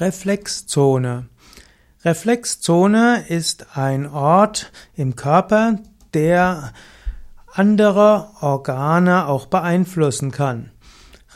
Reflexzone. Reflexzone ist ein Ort im Körper, der andere Organe auch beeinflussen kann.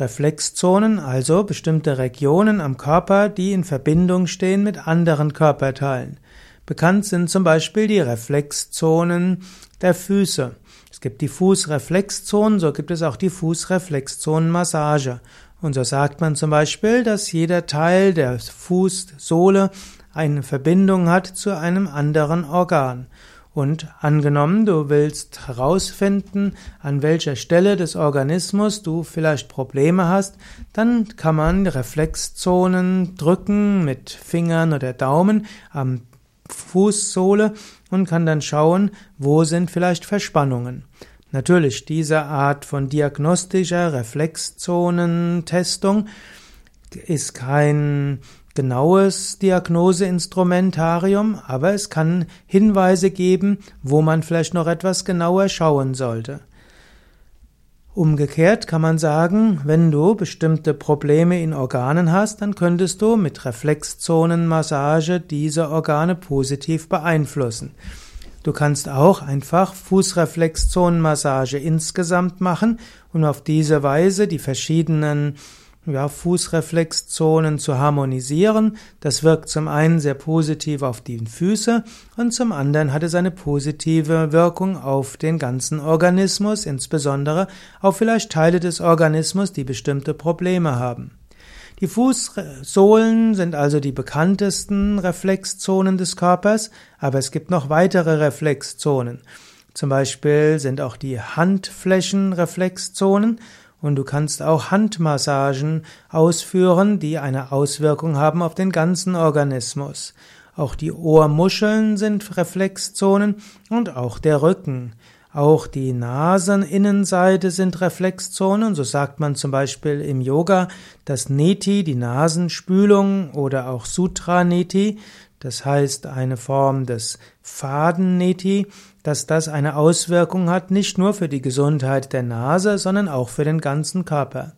Reflexzonen, also bestimmte Regionen am Körper, die in Verbindung stehen mit anderen Körperteilen. Bekannt sind zum Beispiel die Reflexzonen der Füße. Es gibt die Fußreflexzonen, so gibt es auch die Fußreflexzonenmassage. Und so sagt man zum Beispiel, dass jeder Teil der Fußsohle eine Verbindung hat zu einem anderen Organ. Und angenommen, du willst herausfinden, an welcher Stelle des Organismus du vielleicht Probleme hast, dann kann man Reflexzonen drücken mit Fingern oder Daumen am Fußsohle und kann dann schauen, wo sind vielleicht Verspannungen. Natürlich, diese Art von diagnostischer Reflexzonentestung ist kein genaues Diagnoseinstrumentarium, aber es kann Hinweise geben, wo man vielleicht noch etwas genauer schauen sollte. Umgekehrt kann man sagen, wenn du bestimmte Probleme in Organen hast, dann könntest du mit Reflexzonenmassage diese Organe positiv beeinflussen. Du kannst auch einfach Fußreflexzonenmassage insgesamt machen und auf diese Weise die verschiedenen ja, Fußreflexzonen zu harmonisieren. Das wirkt zum einen sehr positiv auf die Füße und zum anderen hat es eine positive Wirkung auf den ganzen Organismus, insbesondere auf vielleicht Teile des Organismus, die bestimmte Probleme haben. Die Fußsohlen sind also die bekanntesten Reflexzonen des Körpers, aber es gibt noch weitere Reflexzonen. Zum Beispiel sind auch die Handflächen Reflexzonen und du kannst auch Handmassagen ausführen, die eine Auswirkung haben auf den ganzen Organismus. Auch die Ohrmuscheln sind Reflexzonen und auch der Rücken. Auch die Naseninnenseite sind Reflexzonen, so sagt man zum Beispiel im Yoga, dass Neti, die Nasenspülung oder auch Sutra Neti, das heißt eine Form des Faden-Neti, dass das eine Auswirkung hat, nicht nur für die Gesundheit der Nase, sondern auch für den ganzen Körper.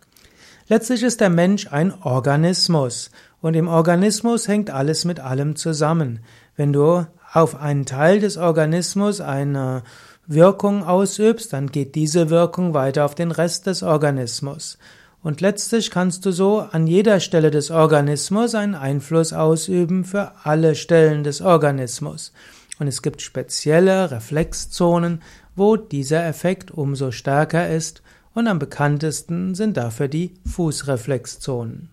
Letztlich ist der Mensch ein Organismus und im Organismus hängt alles mit allem zusammen. Wenn du auf einen Teil des Organismus eine Wirkung ausübst, dann geht diese Wirkung weiter auf den Rest des Organismus. Und letztlich kannst du so an jeder Stelle des Organismus einen Einfluss ausüben für alle Stellen des Organismus. Und es gibt spezielle Reflexzonen, wo dieser Effekt umso stärker ist, und am bekanntesten sind dafür die Fußreflexzonen.